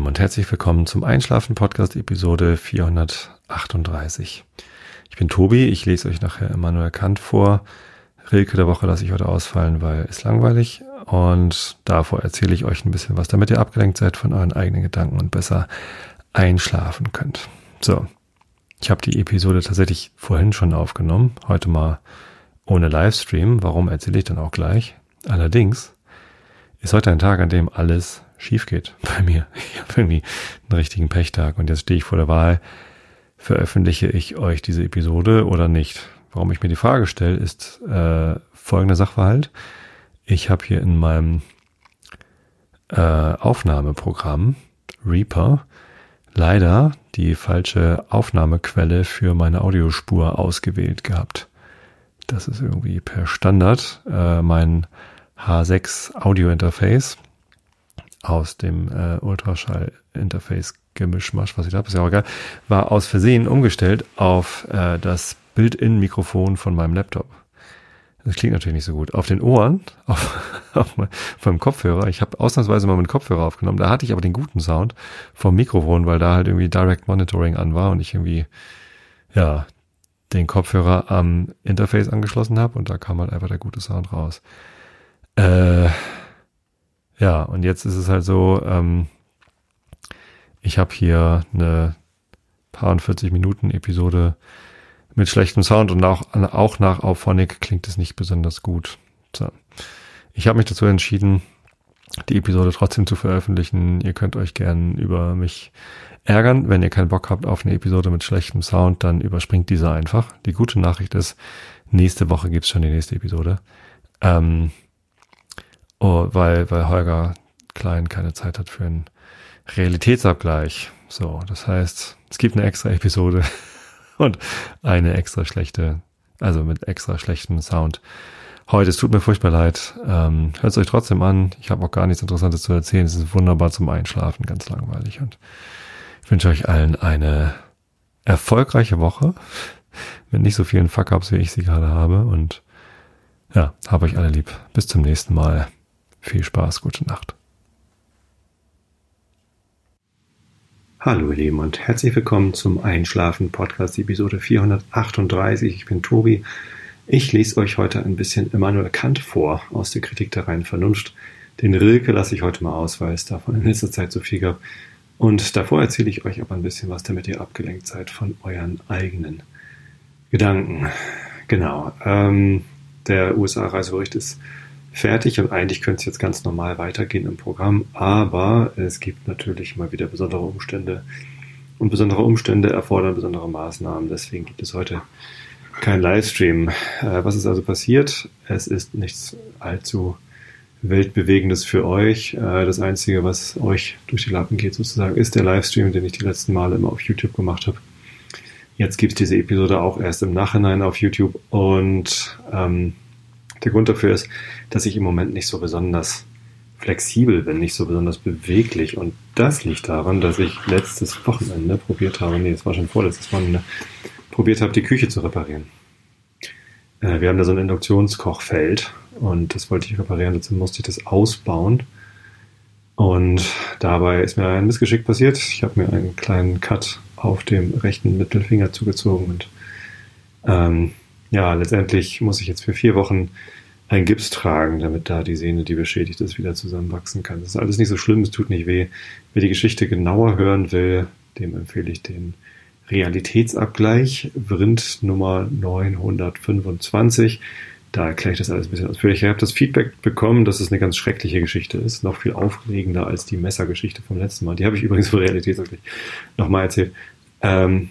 Lieben und herzlich willkommen zum Einschlafen Podcast Episode 438. Ich bin Tobi, ich lese euch nachher Immanuel Kant vor. Rilke der Woche lasse ich heute ausfallen, weil es langweilig und davor erzähle ich euch ein bisschen was, damit ihr abgelenkt seid von euren eigenen Gedanken und besser einschlafen könnt. So, ich habe die Episode tatsächlich vorhin schon aufgenommen, heute mal ohne Livestream. Warum erzähle ich dann auch gleich? Allerdings ist heute ein Tag, an dem alles schief geht bei mir. Ich habe irgendwie einen richtigen Pechtag und jetzt stehe ich vor der Wahl, veröffentliche ich euch diese Episode oder nicht? Warum ich mir die Frage stelle, ist äh, folgender Sachverhalt. Ich habe hier in meinem äh, Aufnahmeprogramm Reaper leider die falsche Aufnahmequelle für meine Audiospur ausgewählt gehabt. Das ist irgendwie per Standard äh, mein H6 Audio Interface aus dem äh, Ultraschall-Interface Gemischmasch, was ich da habe, ist ja auch egal, war aus Versehen umgestellt auf äh, das Build-in-Mikrofon von meinem Laptop. Das klingt natürlich nicht so gut. Auf den Ohren, auf, auf meinem Kopfhörer, ich habe ausnahmsweise mal mit Kopfhörer aufgenommen, da hatte ich aber den guten Sound vom Mikrofon, weil da halt irgendwie Direct Monitoring an war und ich irgendwie, ja, den Kopfhörer am Interface angeschlossen habe und da kam halt einfach der gute Sound raus. Äh, ja, und jetzt ist es halt so, ähm, ich habe hier eine paar und 40 Minuten Episode mit schlechtem Sound und auch, auch nach Auphonic klingt es nicht besonders gut. So. Ich habe mich dazu entschieden, die Episode trotzdem zu veröffentlichen. Ihr könnt euch gern über mich ärgern. Wenn ihr keinen Bock habt auf eine Episode mit schlechtem Sound, dann überspringt diese einfach. Die gute Nachricht ist, nächste Woche gibt's schon die nächste Episode. Ähm, oh, weil, weil Holger Klein keine Zeit hat für einen Realitätsabgleich. So, das heißt, es gibt eine extra Episode und eine extra schlechte, also mit extra schlechtem Sound. Heute, es tut mir furchtbar leid. Ähm, Hört es euch trotzdem an. Ich habe auch gar nichts Interessantes zu erzählen. Es ist wunderbar zum Einschlafen, ganz langweilig. Und ich wünsche euch allen eine erfolgreiche Woche mit nicht so vielen Fuck-ups, wie ich sie gerade habe. Und ja, habe euch alle lieb. Bis zum nächsten Mal. Viel Spaß, gute Nacht. Hallo ihr Lieben und herzlich willkommen zum Einschlafen Podcast Episode 438. Ich bin Tobi. Ich lese euch heute ein bisschen Immanuel Kant vor aus der Kritik der reinen Vernunft. Den Rilke lasse ich heute mal aus, weil es davon in letzter Zeit so viel gab. Und davor erzähle ich euch aber ein bisschen was, damit ihr abgelenkt seid von euren eigenen Gedanken. Genau. Ähm, der USA-Reisebericht ist fertig und eigentlich könnte es jetzt ganz normal weitergehen im Programm, aber es gibt natürlich mal wieder besondere Umstände und besondere Umstände erfordern besondere Maßnahmen. Deswegen gibt es heute kein Livestream. Äh, was ist also passiert? Es ist nichts allzu weltbewegendes für euch. Äh, das Einzige, was euch durch die Lappen geht sozusagen, ist der Livestream, den ich die letzten Male immer auf YouTube gemacht habe. Jetzt gibt es diese Episode auch erst im Nachhinein auf YouTube und ähm, der Grund dafür ist, dass ich im Moment nicht so besonders flexibel bin, nicht so besonders beweglich. Und das liegt daran, dass ich letztes Wochenende probiert habe, nee, es war schon vorletztes Wochenende, probiert habe, die Küche zu reparieren. Äh, wir haben da so ein Induktionskochfeld und das wollte ich reparieren, dazu musste ich das ausbauen. Und dabei ist mir ein Missgeschick passiert. Ich habe mir einen kleinen Cut auf dem rechten Mittelfinger zugezogen und ähm, ja, letztendlich muss ich jetzt für vier Wochen ein Gips tragen, damit da die Sehne, die beschädigt ist, wieder zusammenwachsen kann. Das ist alles nicht so schlimm, es tut nicht weh. Wer die Geschichte genauer hören will, dem empfehle ich den Realitätsabgleich, Vrind Nummer 925. Da erkläre ich das alles ein bisschen ausführlicher. Ich habe das Feedback bekommen, dass es eine ganz schreckliche Geschichte ist. Noch viel aufregender als die Messergeschichte vom letzten Mal. Die habe ich übrigens für Realitätsabgleich nochmal erzählt. Ähm,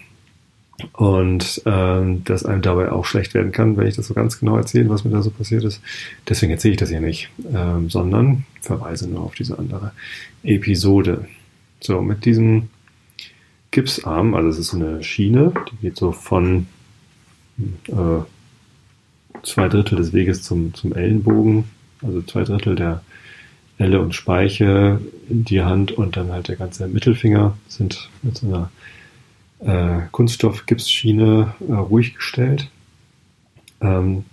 und ähm, dass einem dabei auch schlecht werden kann, wenn ich das so ganz genau erzähle, was mir da so passiert ist. Deswegen erzähle ich das hier nicht, ähm, sondern verweise nur auf diese andere Episode. So, mit diesem Gipsarm, also es ist eine Schiene, die geht so von äh, zwei Drittel des Weges zum, zum Ellenbogen, also zwei Drittel der Elle und Speiche in die Hand und dann halt der ganze Mittelfinger sind mit so einer äh, Kunststoff-Gipsschiene äh, ruhig gestellt. Ähm,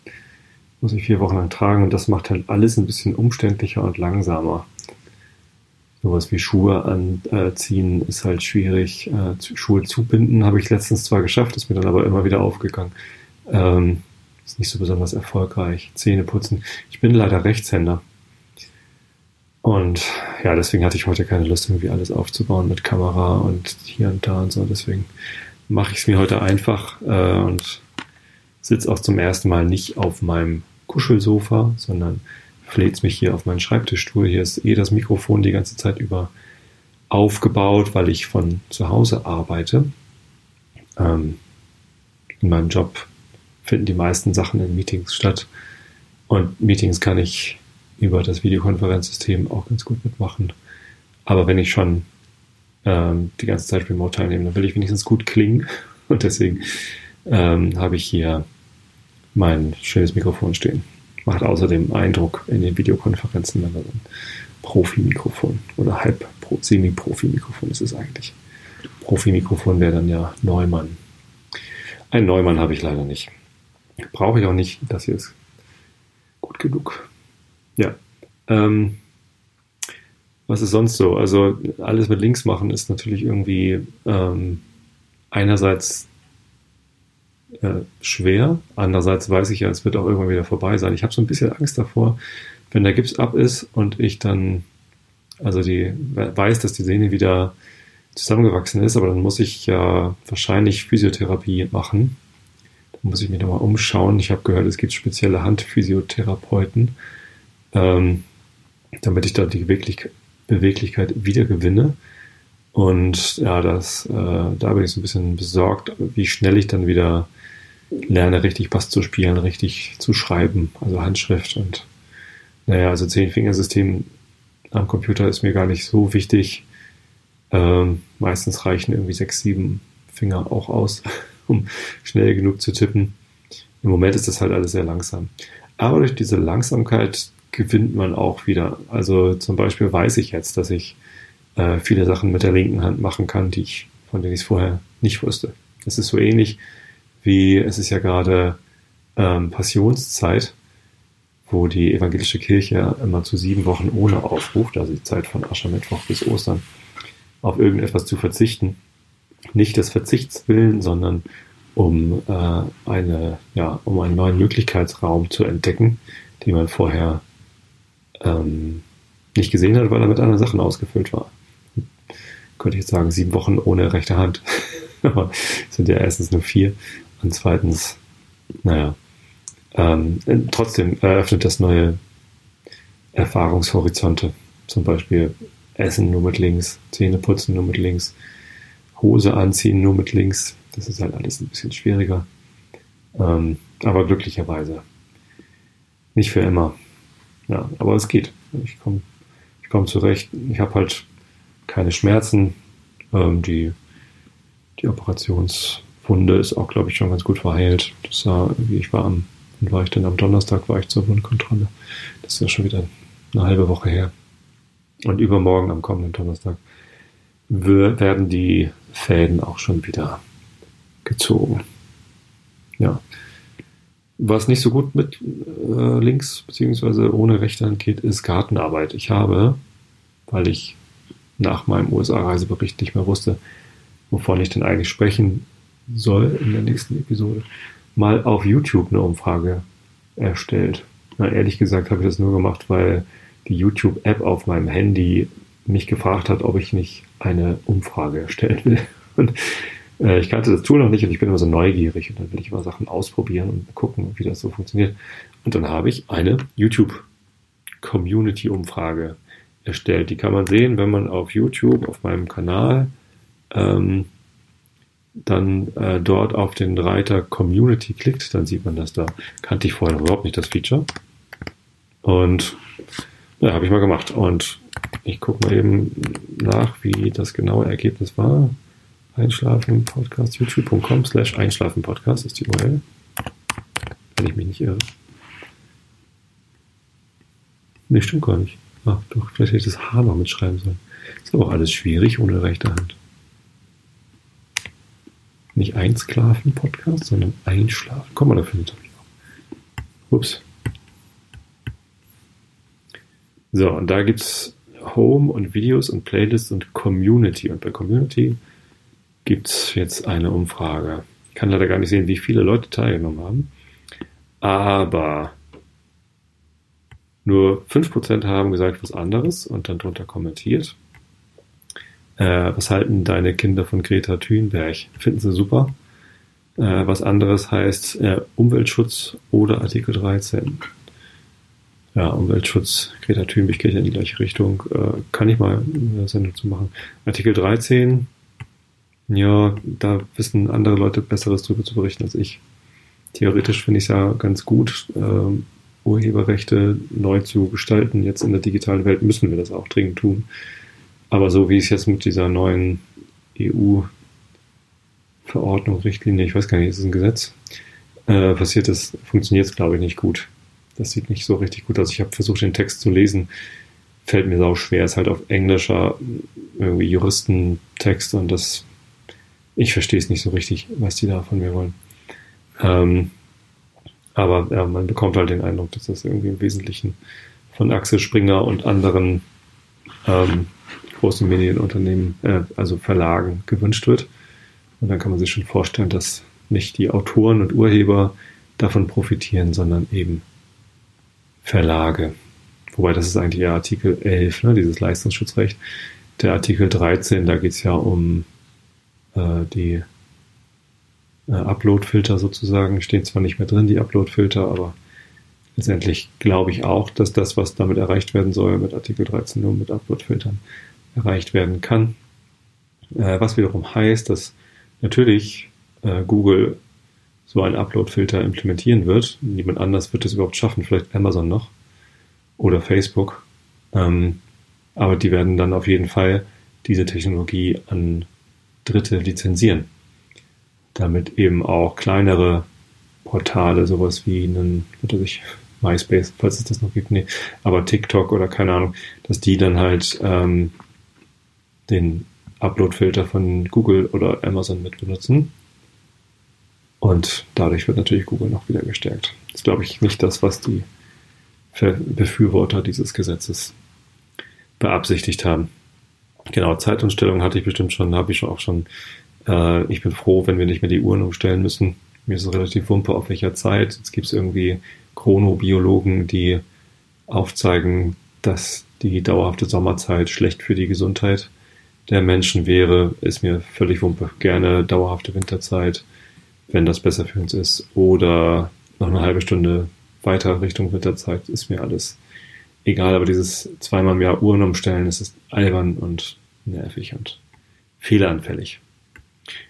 muss ich vier Wochen lang tragen und das macht halt alles ein bisschen umständlicher und langsamer. Sowas wie Schuhe anziehen ist halt schwierig. Äh, Schuhe zubinden habe ich letztens zwar geschafft, ist mir dann aber immer wieder aufgegangen. Ähm, ist nicht so besonders erfolgreich. Zähne putzen. Ich bin leider Rechtshänder. Und ja, deswegen hatte ich heute keine Lust, irgendwie alles aufzubauen mit Kamera und hier und da und so. Deswegen mache ich es mir heute einfach äh, und sitze auch zum ersten Mal nicht auf meinem Kuschelsofa, sondern fläht mich hier auf meinen Schreibtischstuhl. Hier ist eh das Mikrofon die ganze Zeit über aufgebaut, weil ich von zu Hause arbeite. Ähm, in meinem Job finden die meisten Sachen in Meetings statt. Und Meetings kann ich über das Videokonferenzsystem auch ganz gut mitmachen. Aber wenn ich schon ähm, die ganze Zeit remote teilnehme, dann will ich wenigstens gut klingen. Und deswegen ähm, habe ich hier mein schönes Mikrofon stehen. Macht außerdem Eindruck in den Videokonferenzen, wenn da so ein Profi-Mikrofon oder halb Semi-Profi-Mikrofon ist es eigentlich. Profi-Mikrofon wäre dann ja Neumann. Ein Neumann habe ich leider nicht. Brauche ich auch nicht. Das hier ist gut genug. Ja. Ähm, was ist sonst so? Also alles mit Links machen ist natürlich irgendwie ähm, einerseits äh, schwer. Andererseits weiß ich ja, es wird auch irgendwann wieder vorbei sein. Ich habe so ein bisschen Angst davor, wenn der Gips ab ist und ich dann, also die weiß, dass die Sehne wieder zusammengewachsen ist, aber dann muss ich ja wahrscheinlich Physiotherapie machen. Da muss ich mich nochmal umschauen. Ich habe gehört, es gibt spezielle Handphysiotherapeuten, ähm, damit ich da die Beweglichkeit, wieder gewinne. Und ja, das, äh, da bin ich so ein bisschen besorgt, wie schnell ich dann wieder lerne, richtig Bass zu spielen, richtig zu schreiben, also Handschrift und naja, also Zehn-Fingersystem am Computer ist mir gar nicht so wichtig. Ähm, meistens reichen irgendwie sechs, sieben Finger auch aus, um schnell genug zu tippen. Im Moment ist das halt alles sehr langsam. Aber durch diese Langsamkeit gewinnt man auch wieder. Also zum Beispiel weiß ich jetzt, dass ich äh, viele Sachen mit der linken Hand machen kann, die ich, von denen ich es vorher nicht wusste. Das ist so ähnlich wie es ist ja gerade ähm, Passionszeit, wo die evangelische Kirche immer zu sieben Wochen ohne aufruft, also die Zeit von Aschermittwoch bis Ostern, auf irgendetwas zu verzichten. Nicht des Verzichts willen, sondern um äh, eine, ja, um einen neuen Möglichkeitsraum zu entdecken, den man vorher ähm, nicht gesehen hat, weil er mit anderen Sachen ausgefüllt war. Könnte ich jetzt sagen, sieben Wochen ohne rechte Hand. Aber sind ja erstens nur vier. Und zweitens, naja, ähm, trotzdem eröffnet das neue Erfahrungshorizonte. Zum Beispiel Essen nur mit links, Zähne putzen nur mit links, Hose anziehen nur mit links. Das ist halt alles ein bisschen schwieriger. Ähm, aber glücklicherweise. Nicht für immer. Ja, aber es geht. Ich komme ich komm zurecht. Ich habe halt keine Schmerzen. Ähm, die, die Operations- Wunde ist auch, glaube ich, schon ganz gut verheilt. Das war, ich war am, wann war ich denn am Donnerstag war ich zur Wundkontrolle. Das ist ja schon wieder eine halbe Woche her. Und übermorgen am kommenden Donnerstag werden die Fäden auch schon wieder gezogen. Ja. Was nicht so gut mit äh, links beziehungsweise ohne rechte Hand geht, ist Gartenarbeit. Ich habe, weil ich nach meinem USA-Reisebericht nicht mehr wusste, wovon ich denn eigentlich sprechen soll in der nächsten Episode, mal auf YouTube eine Umfrage erstellt. Na, ehrlich gesagt habe ich das nur gemacht, weil die YouTube-App auf meinem Handy mich gefragt hat, ob ich nicht eine Umfrage erstellen will. Und ich kannte das Tool noch nicht und ich bin immer so neugierig und dann will ich immer Sachen ausprobieren und gucken, wie das so funktioniert. Und dann habe ich eine YouTube-Community-Umfrage erstellt. Die kann man sehen, wenn man auf YouTube, auf meinem Kanal, ähm, dann äh, dort auf den Reiter Community klickt, dann sieht man das da. Kannte ich vorher überhaupt nicht, das Feature. Und ja, habe ich mal gemacht. Und ich gucke mal eben nach, wie das genaue Ergebnis war. Einschlafen Podcast, youtube.com slash Einschlafen Podcast ist die URL. Wenn ich mich nicht irre. Nee, stimmt gar nicht. Ach, doch, vielleicht hätte ich das H noch mitschreiben sollen. Ist aber auch alles schwierig ohne rechte Hand. Nicht Einsklaven-Podcast, sondern Einschlafen. Komm mal dafür auch. Ups. So, und da gibt's Home und Videos und Playlists und Community. Und bei Community gibt es jetzt eine Umfrage. Ich kann leider gar nicht sehen, wie viele Leute teilgenommen haben. Aber nur 5% haben gesagt was anderes und dann drunter kommentiert. Äh, was halten deine Kinder von Greta Thunberg? Finden sie super? Äh, was anderes heißt äh, Umweltschutz oder Artikel 13. Ja, Umweltschutz, Greta Thunberg geht ja in die gleiche Richtung. Äh, kann ich mal eine Sendung zu machen. Artikel 13, ja, da wissen andere Leute Besseres drüber zu berichten als ich. Theoretisch finde ich es ja ganz gut, äh, Urheberrechte neu zu gestalten. Jetzt in der digitalen Welt müssen wir das auch dringend tun. Aber so wie es jetzt mit dieser neuen EU Verordnung, Richtlinie, ich weiß gar nicht, ist es ein Gesetz, äh, passiert ist, funktioniert es, glaube ich, nicht gut. Das sieht nicht so richtig gut aus. Ich habe versucht, den Text zu lesen. Fällt mir sau schwer. Ist halt auf englischer irgendwie Juristentext und das, ich verstehe es nicht so richtig, was die da von mir wollen. Ähm, aber ja, man bekommt halt den Eindruck, dass das irgendwie im Wesentlichen von Axel Springer und anderen ähm, großen Medienunternehmen, äh, also Verlagen, gewünscht wird. Und dann kann man sich schon vorstellen, dass nicht die Autoren und Urheber davon profitieren, sondern eben Verlage. Wobei das ist eigentlich ja Artikel 11, ne, dieses Leistungsschutzrecht. Der Artikel 13, da geht es ja um äh, die äh, Uploadfilter sozusagen. Stehen zwar nicht mehr drin, die Uploadfilter, aber letztendlich glaube ich auch, dass das, was damit erreicht werden soll, mit Artikel 13 nur mit Uploadfiltern erreicht werden kann. Äh, was wiederum heißt, dass natürlich äh, Google so einen Upload-Filter implementieren wird. Niemand anders wird es überhaupt schaffen, vielleicht Amazon noch oder Facebook. Ähm, aber die werden dann auf jeden Fall diese Technologie an Dritte lizenzieren, damit eben auch kleinere Portale, sowas wie einen, was ich, MySpace, falls es das noch gibt, nee, aber TikTok oder keine Ahnung, dass die dann halt ähm, den Upload-Filter von Google oder Amazon mit benutzen. Und dadurch wird natürlich Google noch wieder gestärkt. Das ist, glaube ich, nicht das, was die Befürworter dieses Gesetzes beabsichtigt haben. Genau, Zeitumstellung hatte ich bestimmt schon, habe ich auch schon. Äh, ich bin froh, wenn wir nicht mehr die Uhren umstellen müssen. Mir ist es relativ wumpe, auf welcher Zeit. Jetzt gibt es irgendwie Chronobiologen, die aufzeigen, dass die dauerhafte Sommerzeit schlecht für die Gesundheit der Menschen wäre, ist mir völlig wumpe. Gerne dauerhafte Winterzeit, wenn das besser für uns ist. Oder noch eine halbe Stunde weiter Richtung Winterzeit, ist mir alles egal. Aber dieses zweimal im Jahr Uhren umstellen, das ist albern und nervig und fehleranfällig.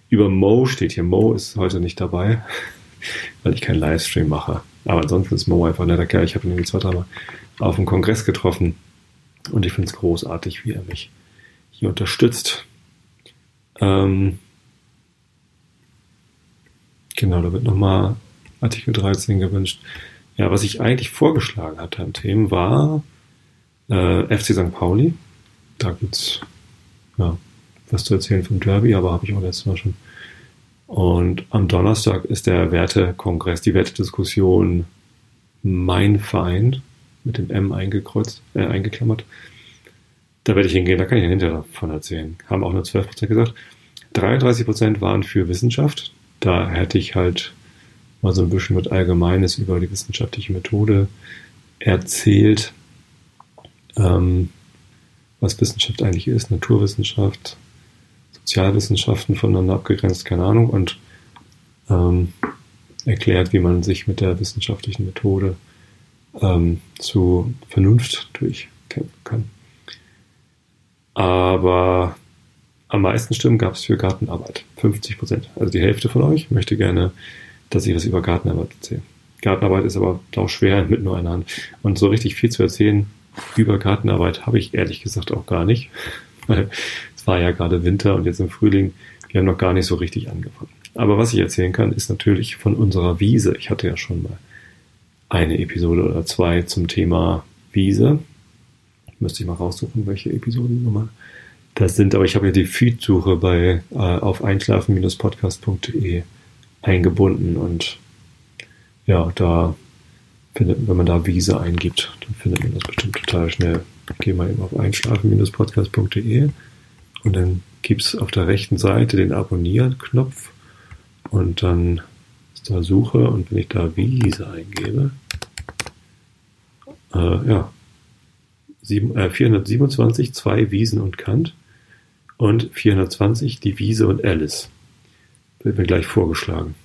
Über Mo steht hier. Mo ist heute nicht dabei, weil ich keinen Livestream mache. Aber ansonsten ist Mo einfach ein netter Kerl. Ich habe ihn irgendwie zwei, dreimal auf dem Kongress getroffen und ich finde es großartig, wie er mich hier unterstützt. Ähm, genau, da wird nochmal Artikel 13 gewünscht. Ja, was ich eigentlich vorgeschlagen hatte an Themen war äh, FC St. Pauli. Da gibt's ja, was zu erzählen vom Derby, aber habe ich auch letztes Mal schon. Und am Donnerstag ist der Wertekongress, die Wertediskussion Mein Verein mit dem M eingekreuzt, äh, eingeklammert. Da werde ich hingehen, da kann ich ja hinterher davon erzählen. Haben auch nur 12% gesagt. 33% waren für Wissenschaft. Da hätte ich halt mal so ein bisschen was Allgemeines über die wissenschaftliche Methode erzählt. Ähm, was Wissenschaft eigentlich ist, Naturwissenschaft, Sozialwissenschaften voneinander abgegrenzt, keine Ahnung, und ähm, erklärt, wie man sich mit der wissenschaftlichen Methode ähm, zu Vernunft durchkämpfen kann. Aber am meisten Stimmen gab es für Gartenarbeit. 50 Prozent. Also die Hälfte von euch möchte gerne, dass ich was über Gartenarbeit erzähle. Gartenarbeit ist aber auch schwer mit nur einer Hand. Und so richtig viel zu erzählen über Gartenarbeit habe ich ehrlich gesagt auch gar nicht. Weil es war ja gerade Winter und jetzt im Frühling. Wir haben noch gar nicht so richtig angefangen. Aber was ich erzählen kann, ist natürlich von unserer Wiese. Ich hatte ja schon mal eine Episode oder zwei zum Thema Wiese. Müsste ich mal raussuchen, welche Episodennummer das sind. Aber ich habe ja die Feed-Suche bei äh, auf einschlafen-podcast.de eingebunden und ja, da findet, wenn man da Wiese eingibt, dann findet man das bestimmt total schnell. geh mal eben auf einschlafen-podcast.de und dann gibt es auf der rechten Seite den Abonnieren-Knopf und dann ist da Suche und wenn ich da Wiese eingebe, äh, ja, sieben, äh, 427, zwei Wiesen und Kant und 420 die Wiese und Alice. Wird mir gleich vorgeschlagen.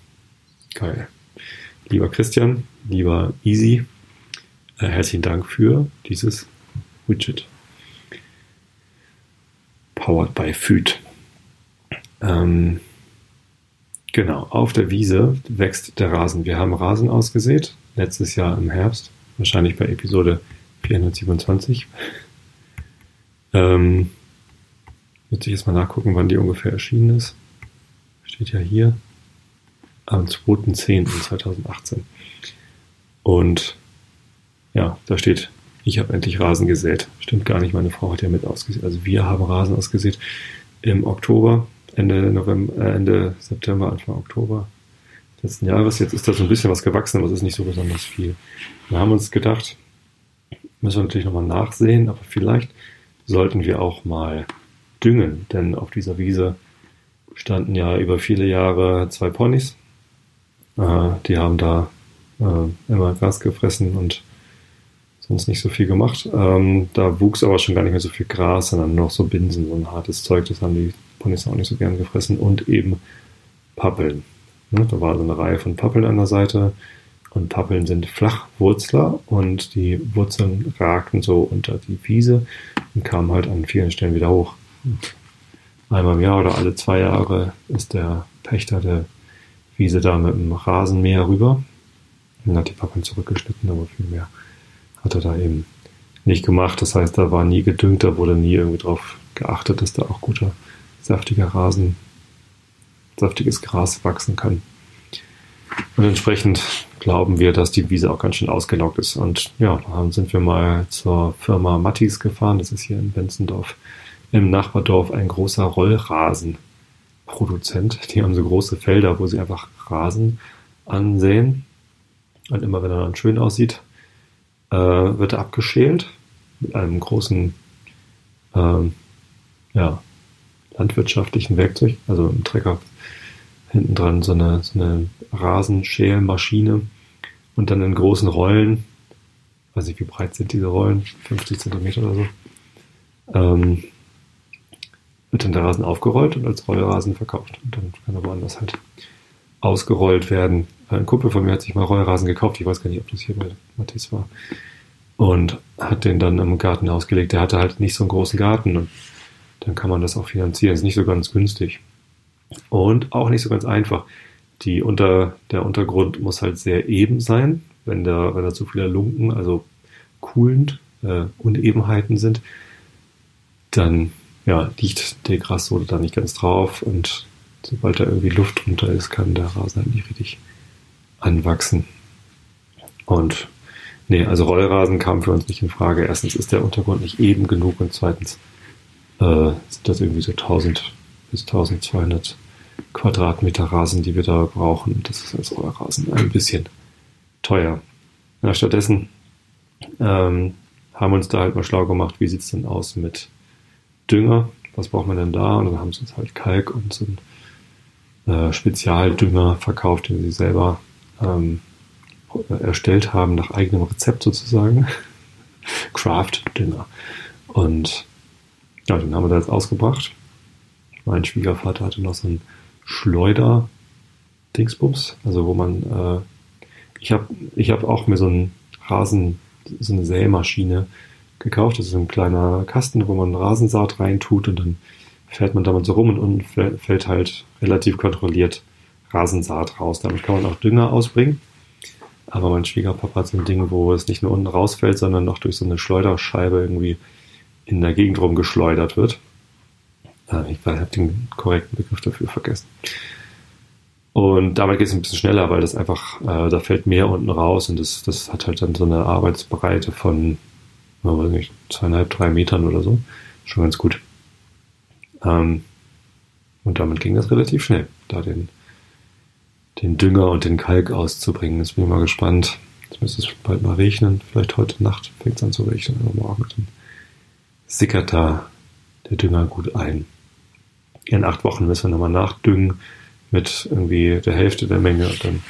Geil. Lieber Christian, lieber Easy, äh, herzlichen Dank für dieses Widget. Powered by Food. Ähm, genau, auf der Wiese wächst der Rasen. Wir haben Rasen ausgesät, letztes Jahr im Herbst, wahrscheinlich bei Episode 427. Ähm, Müsste ich jetzt mal nachgucken, wann die ungefähr erschienen ist. Steht ja hier am 2.10.2018. Und ja, da steht, ich habe endlich Rasen gesät. Stimmt gar nicht, meine Frau hat ja mit ausgesät. Also wir haben Rasen ausgesät im Oktober, Ende November, äh, Ende September, Anfang Oktober letzten Jahres. Jetzt ist da so ein bisschen was gewachsen, aber es ist nicht so besonders viel. Wir haben uns gedacht, müssen wir natürlich nochmal nachsehen, aber vielleicht sollten wir auch mal düngen, denn auf dieser Wiese standen ja über viele Jahre zwei Ponys. Äh, die haben da äh, immer Gras gefressen und sonst nicht so viel gemacht. Ähm, da wuchs aber schon gar nicht mehr so viel Gras, sondern noch so Binsen, ein hartes Zeug. Das haben die Ponys auch nicht so gern gefressen. Und eben Pappeln. Ne? Da war so eine Reihe von Pappeln an der Seite. Und Pappeln sind Flachwurzler und die Wurzeln ragten so unter die Wiese und kamen halt an vielen Stellen wieder hoch. Einmal im Jahr oder alle zwei Jahre ist der Pächter der Wiese da mit dem Rasenmäher rüber und hat die Pappeln zurückgeschnitten, aber viel mehr hat er da eben nicht gemacht. Das heißt, da war nie gedüngt, da wurde nie irgendwie drauf geachtet, dass da auch guter, saftiger Rasen, saftiges Gras wachsen kann. Und entsprechend glauben wir, dass die Wiese auch ganz schön ausgelaugt ist. Und ja, dann sind wir mal zur Firma Mattis gefahren. Das ist hier in Benzendorf im Nachbardorf ein großer Rollrasenproduzent. Die haben so große Felder, wo sie einfach Rasen ansehen. Und immer wenn er dann schön aussieht, äh, wird er abgeschält mit einem großen ähm, ja, landwirtschaftlichen Werkzeug, also ein Trecker hinten dran, so eine, so eine Rasenschälmaschine und dann in großen Rollen, weiß nicht, wie breit sind diese Rollen, 50 Zentimeter oder so, ähm, wird dann der Rasen aufgerollt und als Rollrasen verkauft. Und dann kann er woanders halt ausgerollt werden. Ein Kumpel von mir hat sich mal Rollrasen gekauft. Ich weiß gar nicht, ob das hier bei Matthias war. Und hat den dann im Garten ausgelegt. Der hatte halt nicht so einen großen Garten und dann kann man das auch finanzieren. Ist nicht so ganz günstig. Und auch nicht so ganz einfach. Die unter, der Untergrund muss halt sehr eben sein. Wenn da, wenn da zu viele Lunken, also coolend, äh, Unebenheiten sind, dann ja, liegt der Grassohle da nicht ganz drauf und sobald da irgendwie Luft drunter ist, kann der Rasen halt nicht richtig anwachsen. Und nee, also Rollrasen kam für uns nicht in Frage. Erstens ist der Untergrund nicht eben genug und zweitens äh, sind das irgendwie so 1000 bis 1200 Quadratmeter Rasen, die wir da brauchen. Und das ist als Rollrasen ein bisschen teuer. Ja, stattdessen ähm, haben wir uns da halt mal schlau gemacht, wie sieht's denn aus mit Dünger. Was braucht man denn da? Und dann haben sie uns halt Kalk und so einen äh, Spezialdünger verkauft, den sie selber ähm, erstellt haben, nach eigenem Rezept sozusagen. Craft-Dünger. Und ja, den haben wir da jetzt ausgebracht. Mein Schwiegervater hatte noch so einen Schleuder-Dingsbums, also wo man, äh, ich habe ich hab auch mir so einen Rasen, so eine Sämaschine gekauft. Das ist ein kleiner Kasten, wo man Rasensaat reintut und dann fährt man damit so rum und unten fällt halt relativ kontrolliert Rasensaat raus. Damit kann man auch Dünger ausbringen. Aber mein Schwiegerpapa hat so ein Ding, wo es nicht nur unten rausfällt, sondern noch durch so eine Schleuderscheibe irgendwie in der Gegend rumgeschleudert wird. Äh, ich habe den korrekten Begriff dafür vergessen. Und damit geht es ein bisschen schneller, weil das einfach, äh, da fällt mehr unten raus und das, das hat halt dann so eine Arbeitsbreite von weiß nicht, zweieinhalb, drei Metern oder so. Schon ganz gut. Ähm, und damit ging das relativ schnell, da den, den Dünger und den Kalk auszubringen. Jetzt bin ich mal gespannt. Jetzt müsste es bald mal regnen. Vielleicht heute Nacht fängt es an zu regnen oder morgen. Dann sickert da der Dünger gut ein. In acht Wochen müssen wir nochmal nachdüngen mit irgendwie der Hälfte der Menge und dann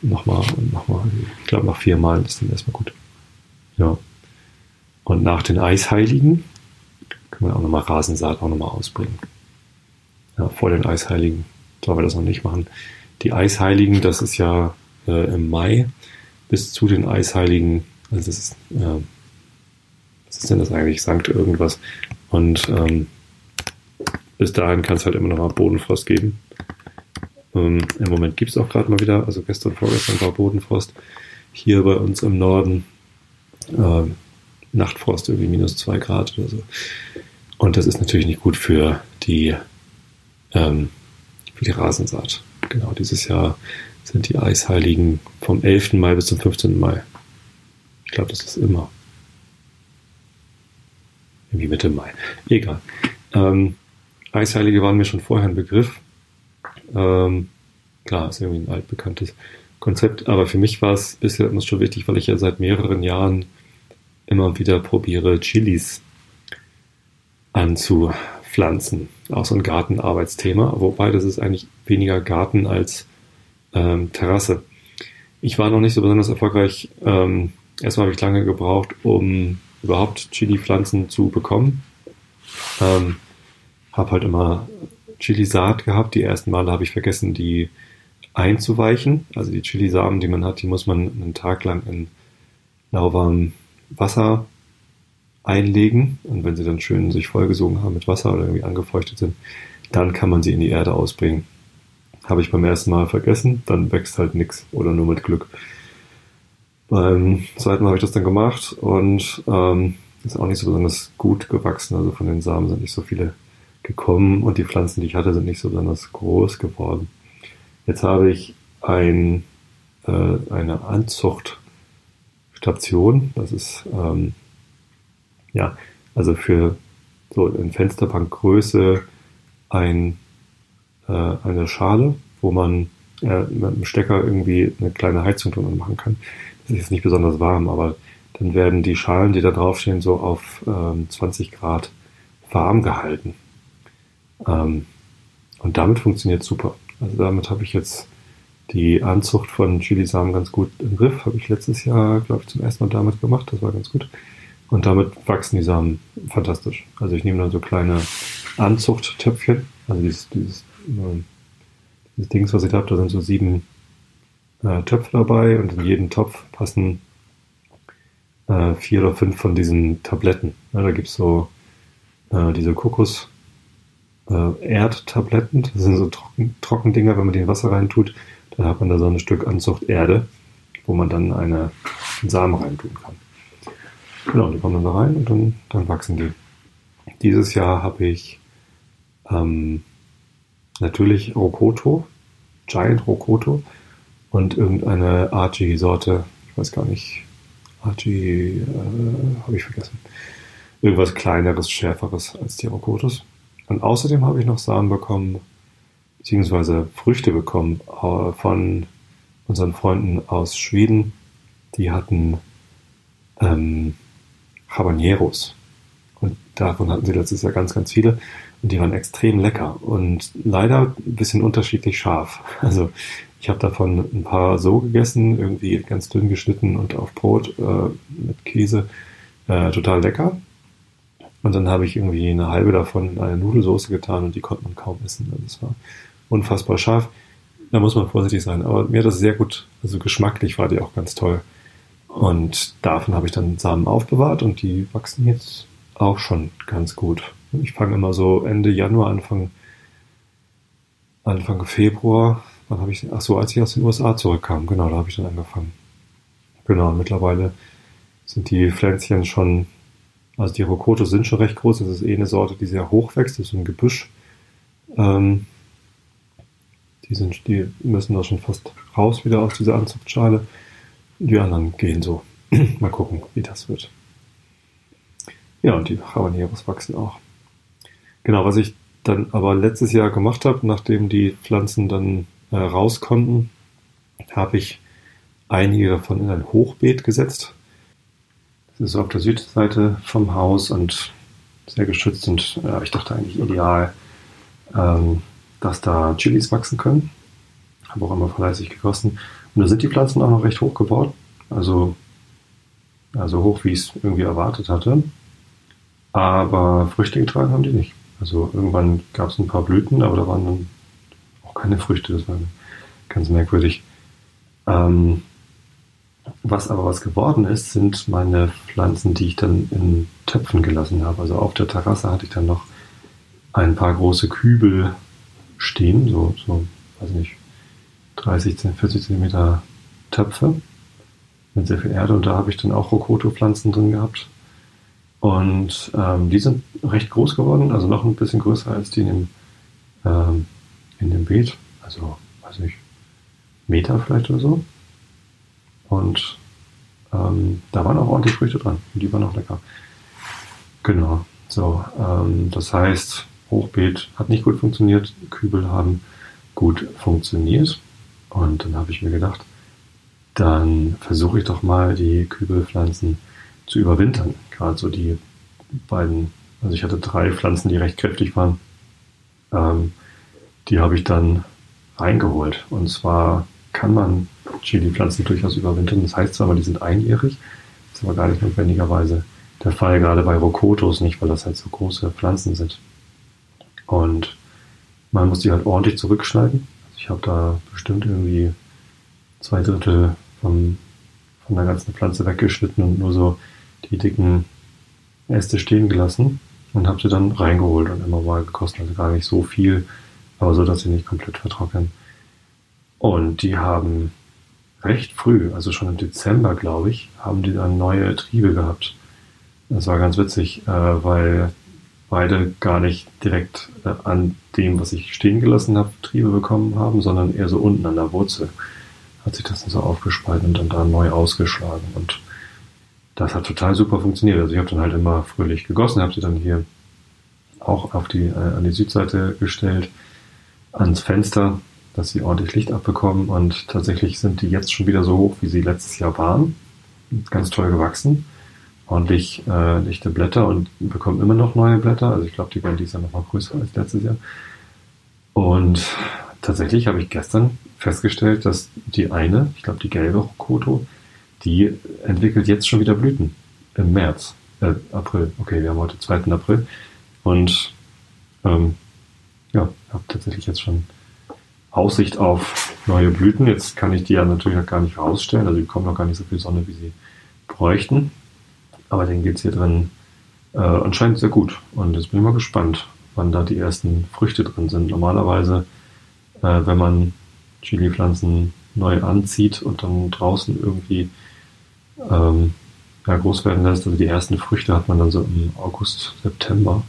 nochmal nochmal. Ich glaube, nach vier Malen ist dann erstmal gut. Ja. Und nach den Eisheiligen können wir auch nochmal Rasensaat auch nochmal ausbringen. Ja, vor den Eisheiligen sollen wir das noch nicht machen. Die Eisheiligen, das ist ja äh, im Mai bis zu den Eisheiligen, also das ist, äh, was ist denn das eigentlich? Sankt irgendwas. Und ähm, bis dahin kann es halt immer noch mal Bodenfrost geben. Ähm, Im Moment gibt es auch gerade mal wieder, also gestern vorgestern war Bodenfrost hier bei uns im Norden. Äh, Nachtfrost irgendwie minus zwei Grad oder so. Und das ist natürlich nicht gut für die, ähm, für die Rasensaat. Genau, dieses Jahr sind die Eisheiligen vom 11. Mai bis zum 15. Mai. Ich glaube, das ist immer. Irgendwie Mitte Mai. Egal. Ähm, Eisheilige waren mir schon vorher ein Begriff. Ähm, klar, ist irgendwie ein altbekanntes Konzept, aber für mich war es bisher immer schon wichtig, weil ich ja seit mehreren Jahren immer wieder probiere, Chilis anzupflanzen. Auch so ein Gartenarbeitsthema, wobei das ist eigentlich weniger Garten als ähm, Terrasse. Ich war noch nicht so besonders erfolgreich. Ähm, erstmal habe ich lange gebraucht, um überhaupt Chili-Pflanzen zu bekommen. Ähm, habe halt immer Chili-Saat gehabt. Die ersten Male habe ich vergessen, die einzuweichen. Also die Chili-Samen, die man hat, die muss man einen Tag lang in lauwarmem Wasser einlegen. Und wenn sie dann schön sich vollgesogen haben mit Wasser oder irgendwie angefeuchtet sind, dann kann man sie in die Erde ausbringen. Habe ich beim ersten Mal vergessen, dann wächst halt nichts oder nur mit Glück. Beim zweiten Mal habe ich das dann gemacht und ähm, ist auch nicht so besonders gut gewachsen. Also von den Samen sind nicht so viele gekommen und die Pflanzen, die ich hatte, sind nicht so besonders groß geworden. Jetzt habe ich ein, äh, eine Anzuchtstation. Das ist ähm, ja also für so in Fensterbankgröße ein äh, eine Schale, wo man äh, mit einem Stecker irgendwie eine kleine Heizung drunter machen kann. Das ist jetzt nicht besonders warm, aber dann werden die Schalen, die da draufstehen, so auf ähm, 20 Grad warm gehalten. Ähm, und damit funktioniert super. Also damit habe ich jetzt die Anzucht von Chilisamen ganz gut im Griff. Habe ich letztes Jahr, glaube ich, zum ersten Mal damit gemacht. Das war ganz gut. Und damit wachsen die Samen fantastisch. Also ich nehme dann so kleine Anzuchttöpfchen, also dieses, dieses äh, dieses Dings, was ich da habe, da sind so sieben äh, Töpfe dabei und in jeden Topf passen äh, vier oder fünf von diesen Tabletten. Ja, da gibt's so äh, diese Kokos äh, Erdtabletten, das sind so trocken, Trockendinger, wenn man die in Wasser reintut, dann hat man da so ein Stück Anzucht Erde, wo man dann eine, einen Samen reintun kann. Genau, die kommen dann da rein und dann, dann wachsen die. Dieses Jahr habe ich ähm, natürlich Rokoto, Giant Rokoto und irgendeine Archie-Sorte, ich weiß gar nicht, Archie, äh, habe ich vergessen. Irgendwas kleineres, schärferes als die Rokotos. Und außerdem habe ich noch Samen bekommen, beziehungsweise Früchte bekommen äh, von unseren Freunden aus Schweden. Die hatten ähm, Habaneros. Und davon hatten sie letztes Jahr ganz, ganz viele. Und die waren extrem lecker und leider ein bisschen unterschiedlich scharf. Also ich habe davon ein paar so gegessen, irgendwie ganz dünn geschnitten und auf Brot äh, mit Käse. Äh, total lecker. Und dann habe ich irgendwie eine halbe davon in eine Nudelsauce getan und die konnte man kaum essen. Also es war unfassbar scharf. Da muss man vorsichtig sein. Aber mir hat das sehr gut, also geschmacklich war die auch ganz toll. Und davon habe ich dann Samen aufbewahrt und die wachsen jetzt auch schon ganz gut. Ich fange immer so Ende Januar, Anfang, Anfang Februar. Wann habe ich, ach so, als ich aus den USA zurückkam, genau, da habe ich dann angefangen. Genau, mittlerweile sind die Pflänzchen schon, also die Rokotos sind schon recht groß. Das ist eh eine Sorte, die sehr hoch wächst, das ist ein Gebüsch. Ähm, die sind, die müssen da schon fast raus wieder aus dieser Anzuchtschale. Die anderen gehen so. Mal gucken, wie das wird. Ja, und die Habaneros wachsen auch. Genau, was ich dann aber letztes Jahr gemacht habe, nachdem die Pflanzen dann äh, raus konnten, habe ich einige davon in ein Hochbeet gesetzt. Das ist auf der Südseite vom Haus und sehr geschützt und äh, ich dachte eigentlich ideal, ähm, dass da Chilis wachsen können. Habe auch immer fleißig gegossen. Und da sind die Pflanzen auch noch recht hoch geworden. Also, also hoch, wie ich es irgendwie erwartet hatte. Aber Früchte getragen haben die nicht. Also irgendwann gab es ein paar Blüten, aber da waren dann auch keine Früchte. Das war ganz merkwürdig. Ähm, was aber was geworden ist, sind meine Pflanzen, die ich dann in Töpfen gelassen habe. Also auf der Terrasse hatte ich dann noch ein paar große Kübel stehen, so, so weiß nicht, 30, 40 Zentimeter Töpfe mit sehr viel Erde und da habe ich dann auch Rokoto-Pflanzen drin gehabt. Und ähm, die sind recht groß geworden, also noch ein bisschen größer als die in dem, ähm, in dem Beet. Also, weiß nicht, Meter vielleicht oder so. Und ähm, da waren auch ordentlich Früchte dran. Und die waren auch lecker. Genau. So, ähm, das heißt, Hochbeet hat nicht gut funktioniert, Kübel haben gut funktioniert. Und dann habe ich mir gedacht, dann versuche ich doch mal die Kübelpflanzen zu überwintern. Gerade so die beiden, also ich hatte drei Pflanzen, die recht kräftig waren. Ähm, die habe ich dann reingeholt. Und zwar kann man Chili-Pflanzen durchaus überwintern. Das heißt zwar, die sind einjährig, ist aber gar nicht notwendigerweise der Fall, gerade bei Rokotos nicht, weil das halt so große Pflanzen sind. Und man muss die halt ordentlich zurückschneiden. Also ich habe da bestimmt irgendwie zwei Drittel von, von der ganzen Pflanze weggeschnitten und nur so die dicken Äste stehen gelassen und habe sie dann reingeholt und immer mal gekostet. Also gar nicht so viel, aber so, dass sie nicht komplett vertrocknen. Und die haben recht früh, also schon im Dezember, glaube ich, haben die dann neue Triebe gehabt. Das war ganz witzig, äh, weil beide gar nicht direkt äh, an dem, was ich stehen gelassen habe, Triebe bekommen haben, sondern eher so unten an der Wurzel hat sich das dann so aufgespalten und dann da neu ausgeschlagen. Und das hat total super funktioniert. Also ich habe dann halt immer fröhlich gegossen, habe sie dann hier auch auf die, äh, an die Südseite gestellt, ans Fenster dass sie ordentlich Licht abbekommen und tatsächlich sind die jetzt schon wieder so hoch, wie sie letztes Jahr waren. Ganz toll gewachsen. Ordentlich äh, lichte Blätter und bekommen immer noch neue Blätter. Also ich glaube, die werden dieses Jahr noch mal größer als letztes Jahr. Und tatsächlich habe ich gestern festgestellt, dass die eine, ich glaube die gelbe Koto, die entwickelt jetzt schon wieder Blüten im März, äh, April. Okay, wir haben heute 2. April. Und ähm, ja, habe tatsächlich jetzt schon Aussicht auf neue Blüten. Jetzt kann ich die ja natürlich noch gar nicht rausstellen, also die bekommen noch gar nicht so viel Sonne, wie sie bräuchten. Aber denen geht es hier drin äh, anscheinend sehr gut. Und jetzt bin ich mal gespannt, wann da die ersten Früchte drin sind. Normalerweise, äh, wenn man Chili-Pflanzen neu anzieht und dann draußen irgendwie ähm, ja, groß werden lässt, also die ersten Früchte hat man dann so im August, September.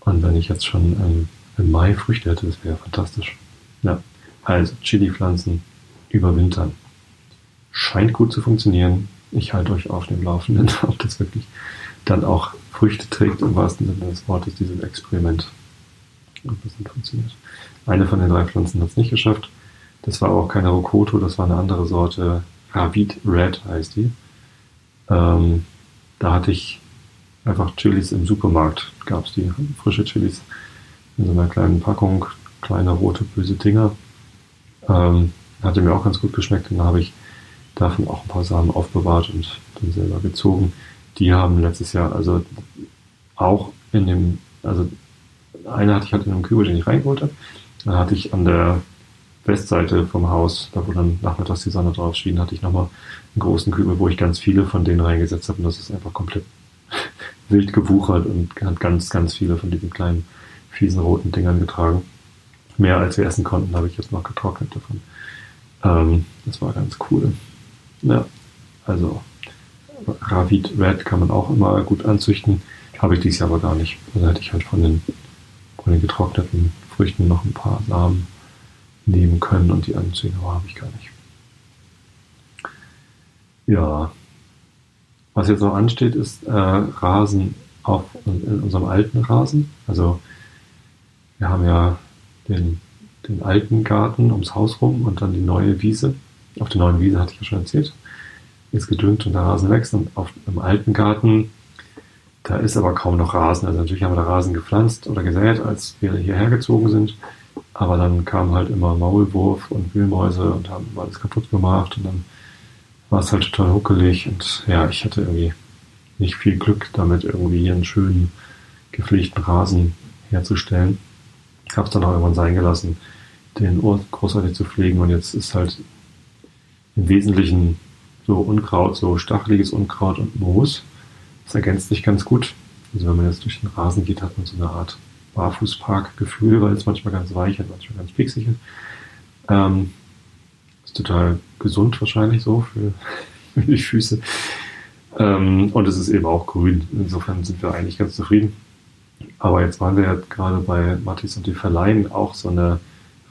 Und wenn ich jetzt schon ähm, im Mai Früchte hätte, das wäre fantastisch. Ja, also Chili-Pflanzen überwintern. Scheint gut zu funktionieren. Ich halte euch auf dem Laufenden, ob das wirklich dann auch Früchte trägt, im wahrsten Sinne des Wortes, dieses Experiment. Ob das dann funktioniert. Eine von den drei Pflanzen hat es nicht geschafft. Das war auch keine Rokoto, das war eine andere Sorte. Ravid Red heißt die. Ähm, da hatte ich einfach Chilis im Supermarkt, gab es die frische Chilis in so einer kleinen Packung, kleine rote böse Dinger. Ähm, hatte mir auch ganz gut geschmeckt und da habe ich davon auch ein paar Samen aufbewahrt und dann selber gezogen. Die haben letztes Jahr also auch in dem, also eine hatte ich halt in einem Kübel, den ich reingeholt habe. Dann hatte ich an der Westseite vom Haus, da wo dann nachmittags die Sonne drauf schien, hatte ich nochmal einen großen Kübel, wo ich ganz viele von denen reingesetzt habe und das ist einfach komplett wild gewuchert und hat ganz, ganz viele von diesen kleinen fiesen roten Dingern getragen mehr als wir essen konnten, habe ich jetzt noch getrocknet davon. Ähm, das war ganz cool. Ja, also Ravid Red kann man auch immer gut anzüchten. Habe ich dieses Jahr aber gar nicht. Also hätte ich halt von den, von den getrockneten Früchten noch ein paar Samen nehmen können und die anzüchten, aber habe ich gar nicht. Ja, was jetzt noch ansteht, ist äh, Rasen auf in unserem alten Rasen. Also wir haben ja den, den alten Garten ums Haus rum und dann die neue Wiese. Auf der neuen Wiese hatte ich ja schon erzählt. Ist gedüngt und der Rasen wächst. Und auf dem alten Garten Da ist aber kaum noch Rasen. Also natürlich haben wir da Rasen gepflanzt oder gesät, als wir hierher gezogen sind. Aber dann kam halt immer Maulwurf und Wühlmäuse und haben alles kaputt gemacht und dann war es halt total huckelig und ja, ich hatte irgendwie nicht viel Glück damit, irgendwie hier einen schönen gepflegten Rasen herzustellen. Ich habe es dann auch irgendwann sein gelassen, den großartig zu pflegen und jetzt ist halt im Wesentlichen so Unkraut, so stacheliges Unkraut und Moos. Das ergänzt sich ganz gut. Also wenn man jetzt durch den Rasen geht, hat man so eine Art Barfußpark-Gefühl, weil es manchmal ganz weich und manchmal ganz pieksig ist. Ähm, ist total gesund wahrscheinlich so für, die Füße. Ähm, und es ist eben auch grün. Insofern sind wir eigentlich ganz zufrieden. Aber jetzt waren wir ja gerade bei Mattis und die verleihen auch so eine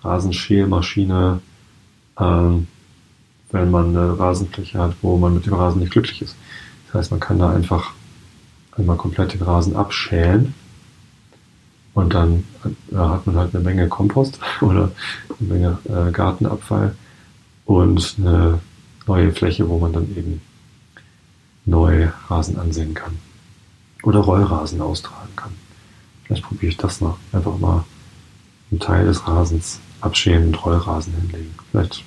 Rasenschälmaschine, ähm, wenn man eine Rasenfläche hat, wo man mit dem Rasen nicht glücklich ist. Das heißt, man kann da einfach einmal komplett den Rasen abschälen und dann äh, hat man halt eine Menge Kompost oder eine Menge äh, Gartenabfall und eine neue Fläche, wo man dann eben neu Rasen ansehen kann. Oder Rollrasen austragen kann. Vielleicht probiere ich das noch. Einfach mal einen Teil des Rasens abschälen und Rollrasen hinlegen. Vielleicht,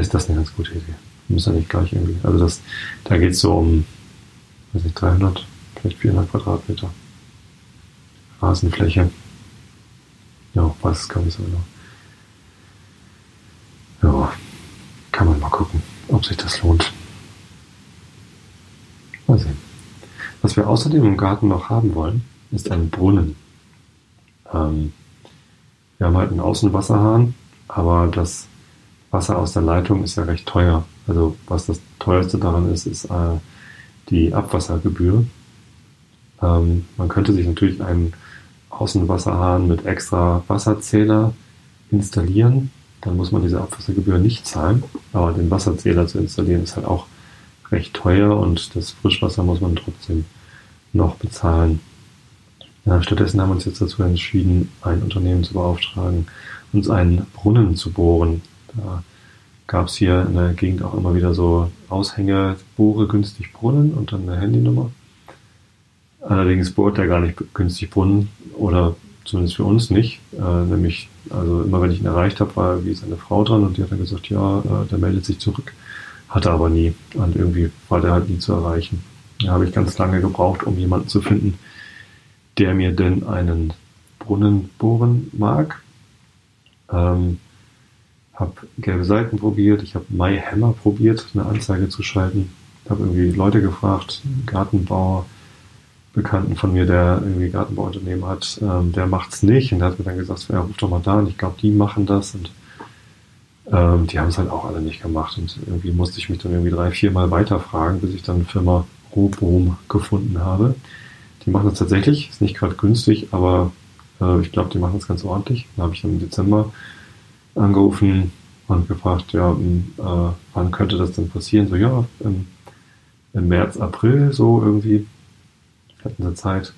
ist das eine ganz gute Idee. Muss ja nicht gleich irgendwie. Also das, da geht es so um, weiß nicht, 300, vielleicht 400 Quadratmeter Rasenfläche. Ja, weiß es gar nicht so genau. Ja, kann man mal gucken, ob sich das lohnt. Mal sehen. Was wir außerdem im Garten noch haben wollen, ist ein Brunnen. Ähm, wir haben halt einen Außenwasserhahn, aber das Wasser aus der Leitung ist ja recht teuer. Also was das teuerste daran ist, ist äh, die Abwassergebühr. Ähm, man könnte sich natürlich einen Außenwasserhahn mit extra Wasserzähler installieren. Dann muss man diese Abwassergebühr nicht zahlen. Aber den Wasserzähler zu installieren ist halt auch recht teuer und das Frischwasser muss man trotzdem noch bezahlen. Ja, stattdessen haben wir uns jetzt dazu entschieden, ein Unternehmen zu beauftragen, uns einen Brunnen zu bohren. Da gab es hier in der Gegend auch immer wieder so Aushänge, bohre günstig Brunnen und dann eine Handynummer. Allerdings bohrt er gar nicht günstig Brunnen oder zumindest für uns nicht. Äh, nämlich, also immer wenn ich ihn erreicht habe, war wie seine Frau dran und die hat dann gesagt, ja, äh, der meldet sich zurück. Hatte aber nie. Und irgendwie war der halt nie zu erreichen. Da habe ich ganz lange gebraucht, um jemanden zu finden, der mir denn einen Brunnen bohren mag. Ähm, habe gelbe Seiten probiert, ich habe MyHammer probiert, eine Anzeige zu schalten. Habe irgendwie Leute gefragt, Gartenbauer, Bekannten von mir, der irgendwie Gartenbauunternehmen hat, ähm, der macht's nicht und der hat mir dann gesagt, ja, ruf doch mal da und ich glaube, die machen das und ähm, die haben es halt auch alle nicht gemacht und irgendwie musste ich mich dann irgendwie drei, vier Mal weiterfragen, bis ich dann eine Firma Rohboom gefunden habe. Die machen das tatsächlich, ist nicht gerade günstig, aber äh, ich glaube, die machen es ganz ordentlich. Da habe ich dann im Dezember angerufen und gefragt, ja, äh, wann könnte das denn passieren? So, ja, im, im März, April, so irgendwie hatten sie Zeit.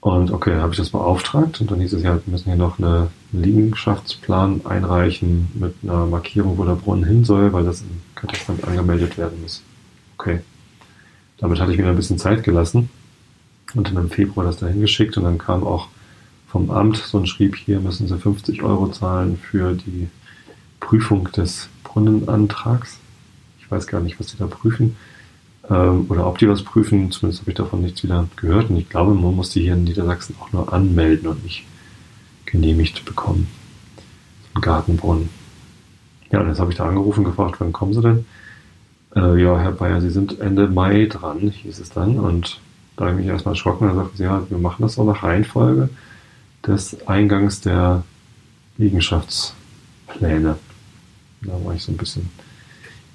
Und okay, habe ich das beauftragt und dann hieß es ja, wir müssen hier noch eine Liegenschaftsplan einreichen mit einer Markierung, wo der Brunnen hin soll, weil das im Katastramt angemeldet werden muss. Okay. Damit hatte ich mir ein bisschen Zeit gelassen und dann im Februar das dahin geschickt und dann kam auch vom Amt so ein Schrieb, hier müssen Sie 50 Euro zahlen für die Prüfung des Brunnenantrags. Ich weiß gar nicht, was Sie da prüfen ähm, oder ob die was prüfen. Zumindest habe ich davon nichts wieder gehört und ich glaube, man muss die hier in Niedersachsen auch nur anmelden und nicht genehmigt bekommen. So ein Gartenbrunnen. Ja, und jetzt habe ich da angerufen gefragt, wann kommen Sie denn? Äh, ja, Herr Bayer, Sie sind Ende Mai dran, hieß es dann. Und da habe ich mich erstmal erschrocken. Dann sagten sie, ja, wir machen das auch nach Reihenfolge des Eingangs der Liegenschaftspläne. Da war ich so ein bisschen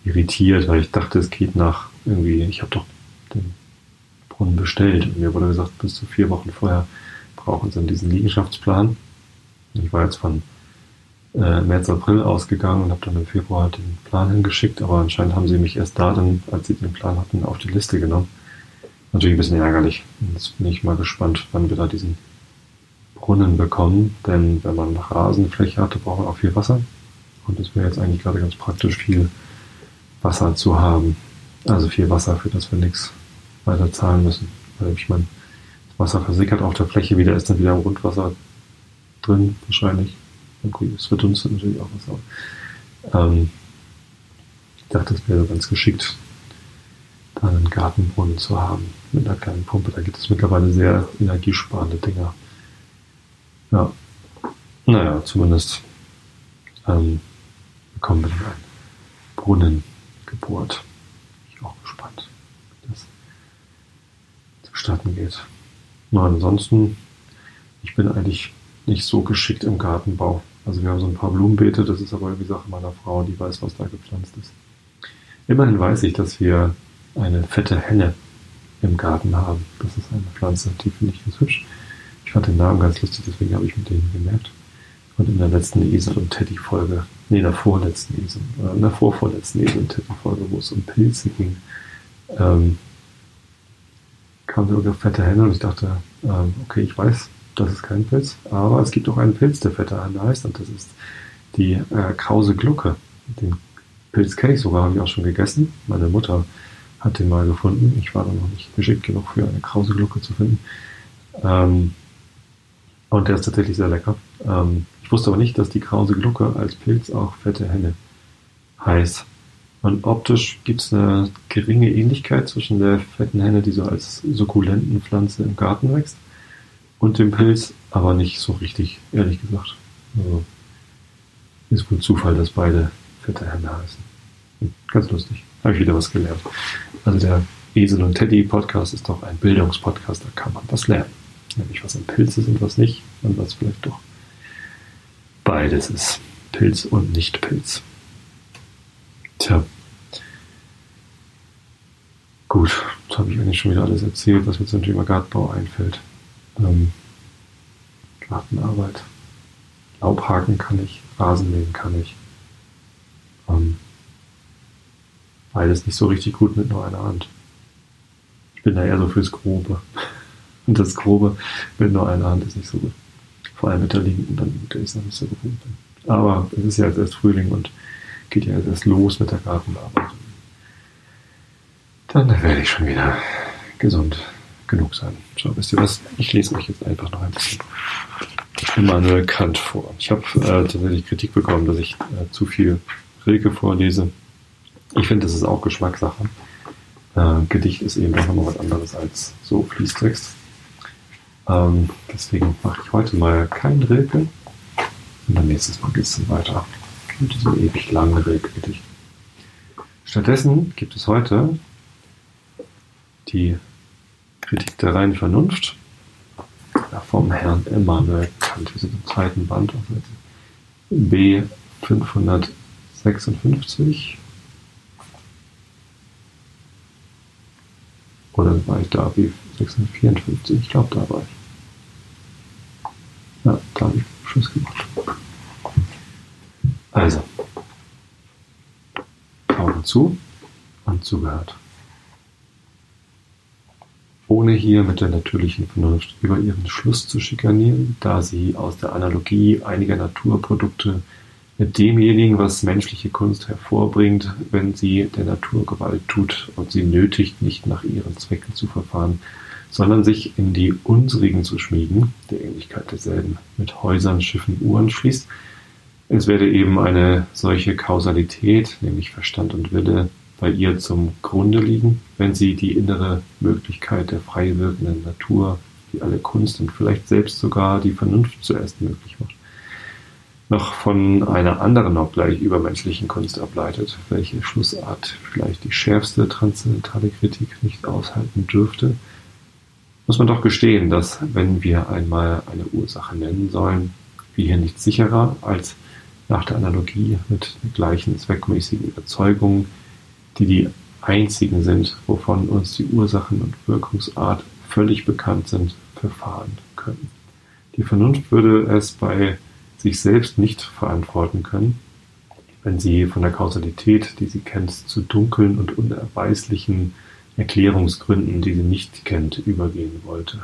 irritiert, weil ich dachte, es geht nach irgendwie, ich habe doch den Brunnen bestellt. Und mir wurde gesagt, bis zu vier Wochen vorher brauchen sie diesen Liegenschaftsplan. Ich war jetzt von äh, März, April ausgegangen und habe dann im Februar den Plan hingeschickt, aber anscheinend haben sie mich erst da dann, als sie den Plan hatten, auf die Liste genommen. Natürlich ein bisschen ärgerlich. Jetzt bin ich mal gespannt, wann wir da diesen Brunnen bekommen, denn wenn man Rasenfläche hatte, braucht man auch viel Wasser. Und es wäre jetzt eigentlich gerade ganz praktisch, viel Wasser zu haben. Also viel Wasser, für das wir nichts weiter zahlen müssen. Weil ich meine, das Wasser versickert auf der Fläche wieder, ist dann wieder im Grundwasser drin, wahrscheinlich. Okay, es verdunstet natürlich auch was. Aber, ähm, ich dachte, es wäre ganz geschickt, da einen Gartenbrunnen zu haben mit einer kleinen Pumpe. Da gibt es mittlerweile sehr energiesparende Dinger. Ja, naja, zumindest ähm, bekommen wir dann einen Brunnen gebohrt. Bin ich auch gespannt, wie das zustatten geht. Na, ansonsten, ich bin eigentlich nicht so geschickt im Gartenbau. Also wir haben so ein paar Blumenbeete, das ist aber irgendwie Sache meiner Frau, die weiß, was da gepflanzt ist. Immerhin weiß ich, dass wir eine fette Henne im Garten haben. Das ist eine Pflanze, die finde ich ganz hübsch. Ich fand den Namen ganz lustig, deswegen habe ich mit denen gemerkt. Und in der letzten Esel- und Teddy-Folge, nee, in der vorletzten Esel, äh, in der vorvorletzten Esel- und Teddy-Folge, wo es um Pilze ging, ähm, kam der Begriff fette Henne und ich dachte, ähm, okay, ich weiß, das ist kein Pilz, aber es gibt auch einen Pilz, der fette Henne heißt und das ist die äh, krause Glucke. Den Pilz kenne ich sogar, habe ich auch schon gegessen. Meine Mutter hat den mal gefunden. Ich war da noch nicht geschickt genug für eine krause Glucke zu finden. Ähm, und der ist tatsächlich sehr lecker. Ähm, ich wusste aber nicht, dass die krause Glucke als Pilz auch fette Henne heißt. Und optisch gibt es eine geringe Ähnlichkeit zwischen der fetten Henne, die so als Sukkulentenpflanze im Garten wächst, und dem Pilz, aber nicht so richtig, ehrlich gesagt. Also ist wohl Zufall, dass beide fette Henne heißen. Hm, ganz lustig. Habe ich wieder was gelernt. Also der Esel und Teddy Podcast ist doch ein Bildungspodcast, da kann man was lernen. Nämlich was ein Pilz ist und was nicht und was vielleicht doch beides ist. Pilz und Nicht-Pilz. Tja. Gut, jetzt habe ich eigentlich schon wieder alles erzählt, was mir zum Thema Gartenbau einfällt. Ähm, Gartenarbeit. Laubhaken kann ich, Rasenmähen kann ich. Ähm, beides nicht so richtig gut mit nur einer Hand. Ich bin da eher so fürs Grobe. Und das Grobe mit nur einer Hand ist nicht so gut. Vor allem mit der linken, dann der ich noch nicht so bin. Aber es ist ja jetzt erst Frühling und geht ja jetzt erst los mit der Gartenarbeit. Dann werde ich schon wieder gesund genug sein. So, wisst ihr was? Ich lese euch jetzt einfach noch ein bisschen Immanuel Kant vor. Ich habe äh, tatsächlich Kritik bekommen, dass ich äh, zu viel Rilke vorlese. Ich finde, das ist auch Geschmackssache. Äh, Gedicht ist eben doch nochmal was anderes als so Fließtext. Ähm, deswegen mache ich heute mal kein Rilke. Und dann nächstes Mal geht es dann weiter mit diesem ewig langen Rilke-Gedicht. Stattdessen gibt es heute die Kritik der reinen Vernunft vom Herrn Immanuel Kant. Wir sind im zweiten Band auf Seite B 556. Oder war ich da B 654? Ich glaube, da war ich. Ja, da habe ich Schluss gemacht. Also, Augen zu. Und zugehört. Ohne hier mit der natürlichen Vernunft über ihren Schluss zu schikanieren, da sie aus der Analogie einiger Naturprodukte mit demjenigen, was menschliche Kunst hervorbringt, wenn sie der Natur Gewalt tut und sie nötigt, nicht nach ihren Zwecken zu verfahren, sondern sich in die unsrigen zu schmiegen, der Ähnlichkeit derselben mit Häusern, Schiffen, Uhren schließt. Es werde eben eine solche Kausalität, nämlich Verstand und Wille, bei ihr zum Grunde liegen, wenn sie die innere Möglichkeit der frei wirkenden Natur, die alle Kunst und vielleicht selbst sogar die Vernunft zuerst möglich macht, noch von einer anderen, obgleich übermenschlichen Kunst ableitet, welche Schlussart vielleicht die schärfste transzendentale Kritik nicht aushalten dürfte, muss man doch gestehen, dass, wenn wir einmal eine Ursache nennen sollen, wir hier nichts sicherer als nach der Analogie mit gleichen zweckmäßigen Überzeugung die die einzigen sind, wovon uns die Ursachen und Wirkungsart völlig bekannt sind, verfahren können. Die Vernunft würde es bei sich selbst nicht verantworten können, wenn sie von der Kausalität, die sie kennt, zu dunklen und unerweislichen Erklärungsgründen, die sie nicht kennt, übergehen wollte.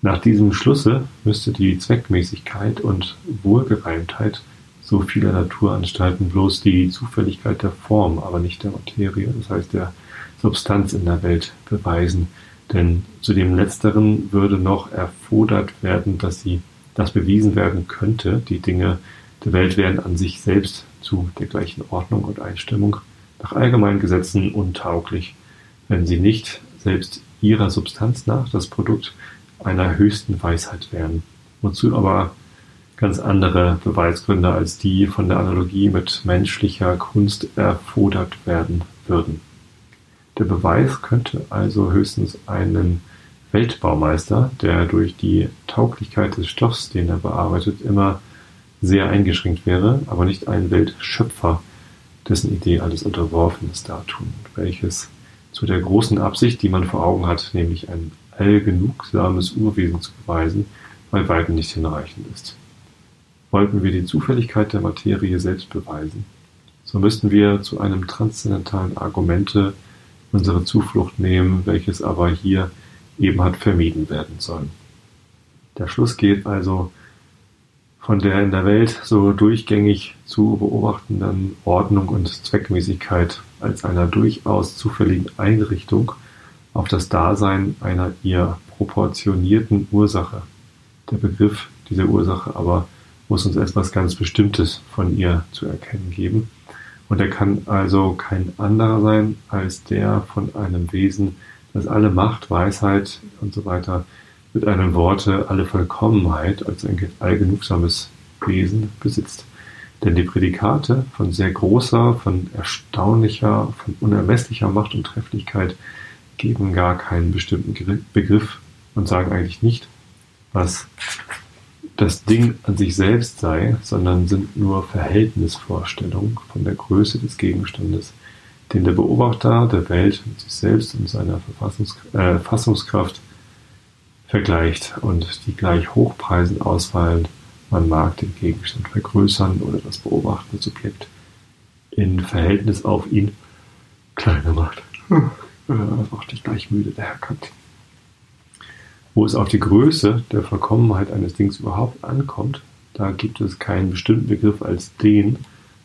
Nach diesem Schlusse müsste die Zweckmäßigkeit und Wohlgereimtheit so viele Naturanstalten bloß die Zufälligkeit der Form, aber nicht der Materie, das heißt der Substanz in der Welt beweisen. Denn zu dem Letzteren würde noch erfordert werden, dass sie das bewiesen werden könnte, die Dinge der Welt wären an sich selbst zu der gleichen Ordnung und Einstimmung nach allgemeinen Gesetzen untauglich, wenn sie nicht selbst ihrer Substanz nach das Produkt einer höchsten Weisheit wären. Wozu aber ganz andere Beweisgründe als die von der Analogie mit menschlicher Kunst erfordert werden würden. Der Beweis könnte also höchstens einen Weltbaumeister, der durch die Tauglichkeit des Stoffs, den er bearbeitet, immer sehr eingeschränkt wäre, aber nicht ein Weltschöpfer, dessen Idee alles unterworfen ist, dartun, welches zu der großen Absicht, die man vor Augen hat, nämlich ein allgenugsames Urwesen zu beweisen, bei weitem nicht hinreichend ist. Wollten wir die Zufälligkeit der Materie selbst beweisen, so müssten wir zu einem transzendentalen Argumente unsere Zuflucht nehmen, welches aber hier eben hat vermieden werden sollen. Der Schluss geht also von der in der Welt so durchgängig zu beobachtenden Ordnung und Zweckmäßigkeit als einer durchaus zufälligen Einrichtung auf das Dasein einer ihr proportionierten Ursache. Der Begriff dieser Ursache aber muss uns etwas ganz Bestimmtes von ihr zu erkennen geben. Und er kann also kein anderer sein als der von einem Wesen, das alle Macht, Weisheit und so weiter mit einem Worte alle Vollkommenheit als ein allgenugsames Wesen besitzt. Denn die Prädikate von sehr großer, von erstaunlicher, von unermesslicher Macht und Trefflichkeit geben gar keinen bestimmten Begriff und sagen eigentlich nicht, was das Ding an sich selbst sei, sondern sind nur Verhältnisvorstellungen von der Größe des Gegenstandes, den der Beobachter der Welt mit sich selbst und seiner äh, Fassungskraft vergleicht und die gleich hochpreisend ausfallen, man mag den Gegenstand vergrößern oder das beobachtende Subjekt in Verhältnis auf ihn kleiner macht. Äh, macht dich gleich müde, der Herr Kant. Wo es auf die Größe der Vollkommenheit eines Dings überhaupt ankommt, da gibt es keinen bestimmten Begriff als den,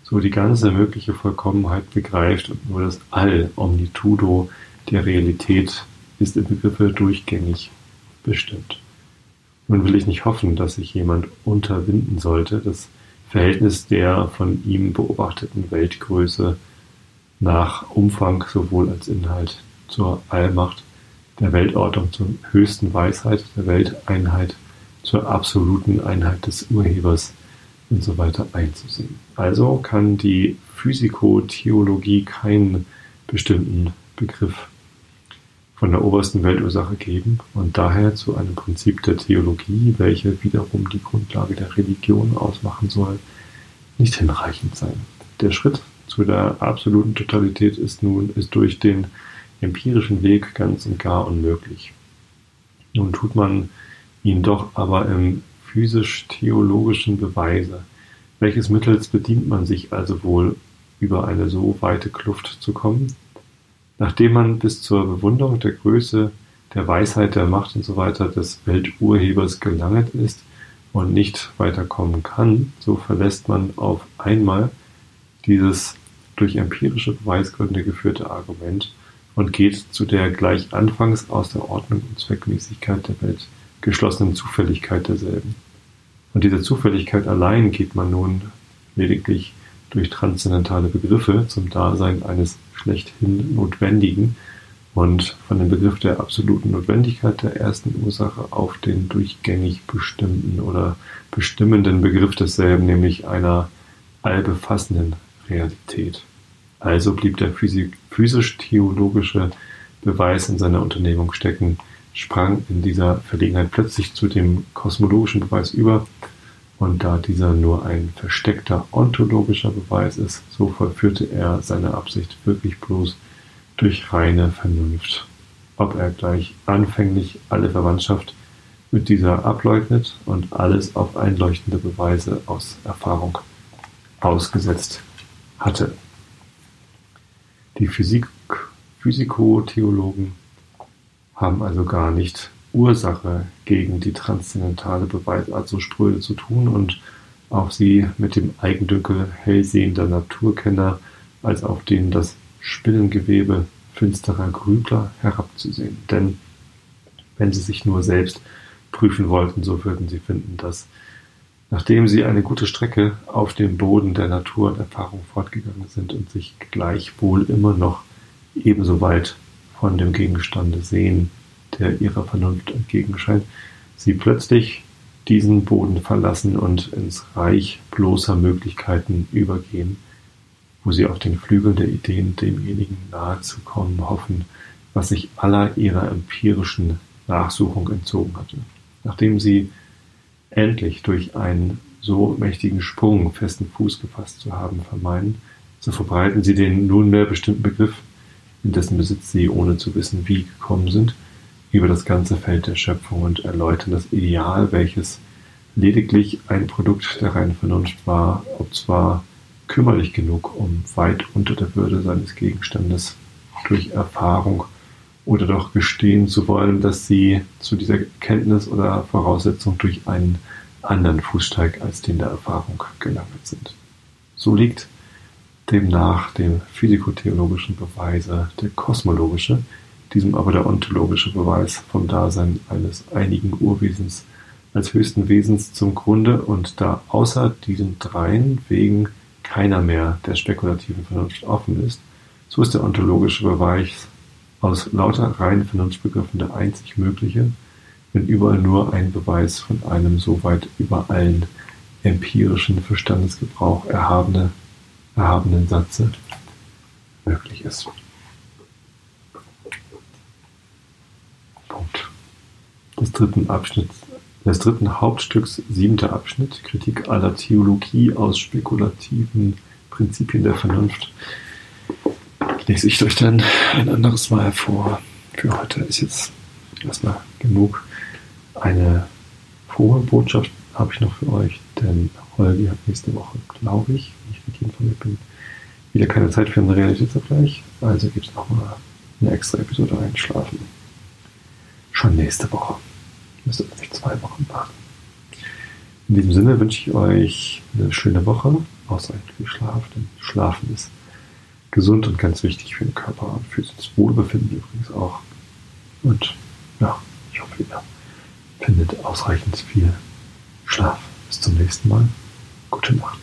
so die ganze mögliche Vollkommenheit begreift und nur das All, Omnitudo der Realität ist im Begriffe durchgängig bestimmt. Nun will ich nicht hoffen, dass sich jemand unterwinden sollte, das Verhältnis der von ihm beobachteten Weltgröße nach Umfang sowohl als Inhalt zur Allmacht der Weltordnung, zur höchsten Weisheit der Welteinheit, zur absoluten Einheit des Urhebers und so weiter einzusehen. Also kann die Physikotheologie keinen bestimmten Begriff von der obersten Weltursache geben und daher zu einem Prinzip der Theologie, welche wiederum die Grundlage der Religion ausmachen soll, nicht hinreichend sein. Der Schritt zu der absoluten Totalität ist nun ist durch den empirischen Weg ganz und gar unmöglich. Nun tut man ihn doch aber im physisch-theologischen Beweise. Welches Mittels bedient man sich also wohl, über eine so weite Kluft zu kommen? Nachdem man bis zur Bewunderung der Größe, der Weisheit, der Macht und so weiter des Welturhebers gelangt ist und nicht weiterkommen kann, so verlässt man auf einmal dieses durch empirische Beweisgründe geführte Argument und geht zu der gleich anfangs aus der Ordnung und Zweckmäßigkeit der Welt geschlossenen Zufälligkeit derselben. Und dieser Zufälligkeit allein geht man nun lediglich durch transzendentale Begriffe zum Dasein eines schlechthin Notwendigen und von dem Begriff der absoluten Notwendigkeit der ersten Ursache auf den durchgängig bestimmten oder bestimmenden Begriff desselben, nämlich einer allbefassenden Realität. Also blieb der physisch-theologische Beweis in seiner Unternehmung stecken, sprang in dieser Verlegenheit plötzlich zu dem kosmologischen Beweis über, und da dieser nur ein versteckter ontologischer Beweis ist, so vollführte er seine Absicht wirklich bloß durch reine Vernunft. Ob er gleich anfänglich alle Verwandtschaft mit dieser ableugnet und alles auf einleuchtende Beweise aus Erfahrung ausgesetzt hatte. Die Physik, Physikotheologen haben also gar nicht Ursache gegen die transzendentale Beweisart so spröde zu tun und auf sie mit dem Eigendünkel hellsehender Naturkenner als auf den das Spinnengewebe finsterer Grübler herabzusehen. Denn wenn sie sich nur selbst prüfen wollten, so würden sie finden, dass nachdem sie eine gute Strecke auf dem Boden der Natur und Erfahrung fortgegangen sind und sich gleichwohl immer noch ebenso weit von dem Gegenstande sehen, der ihrer Vernunft entgegenscheint, sie plötzlich diesen Boden verlassen und ins Reich bloßer Möglichkeiten übergehen, wo sie auf den Flügeln der Ideen demjenigen nahe zu kommen hoffen, was sich aller ihrer empirischen Nachsuchung entzogen hatte. Nachdem sie endlich durch einen so mächtigen Sprung festen Fuß gefasst zu haben vermeinen, so verbreiten sie den nunmehr bestimmten Begriff, in dessen Besitz sie, ohne zu wissen, wie gekommen sind, über das ganze Feld der Schöpfung und erläutern das Ideal, welches lediglich ein Produkt der reinen Vernunft war, ob zwar kümmerlich genug, um weit unter der Würde seines Gegenstandes durch Erfahrung oder doch gestehen zu wollen, dass sie zu dieser Kenntnis oder Voraussetzung durch einen anderen Fußsteig als den der Erfahrung gelangt sind. So liegt demnach dem physikotheologischen Beweise der kosmologische, diesem aber der ontologische Beweis vom Dasein eines einigen Urwesens als höchsten Wesens zum Grunde und da außer diesen dreien Wegen keiner mehr der spekulativen Vernunft offen ist, so ist der ontologische Beweis aus lauter reinen Vernunftbegriffen der einzig mögliche, wenn überall nur ein Beweis von einem so weit über allen empirischen Verstandesgebrauch erhabene, erhabenen Satze möglich ist. Des dritten Abschnitts, des dritten Hauptstücks, siebter Abschnitt, Kritik aller Theologie aus spekulativen Prinzipien der Vernunft, lese ich euch dann ein anderes Mal vor. Für heute ist jetzt erstmal genug. Eine frohe Botschaft habe ich noch für euch, denn Holgi hat nächste Woche, glaube ich, wenn ich richtig informiert bin, wieder keine Zeit für einen Realitätsabgleich. Also gibt es nochmal eine extra Episode einschlafen. Schon nächste Woche. Müsst ihr nicht zwei Wochen warten. In diesem Sinne wünsche ich euch eine schöne Woche, außer viel Schlaf, denn Schlafen ist gesund und ganz wichtig für den Körper und für das Wohlbefinden übrigens auch. Und ja, ich hoffe, ihr findet ausreichend viel Schlaf. Bis zum nächsten Mal. Gute Nacht.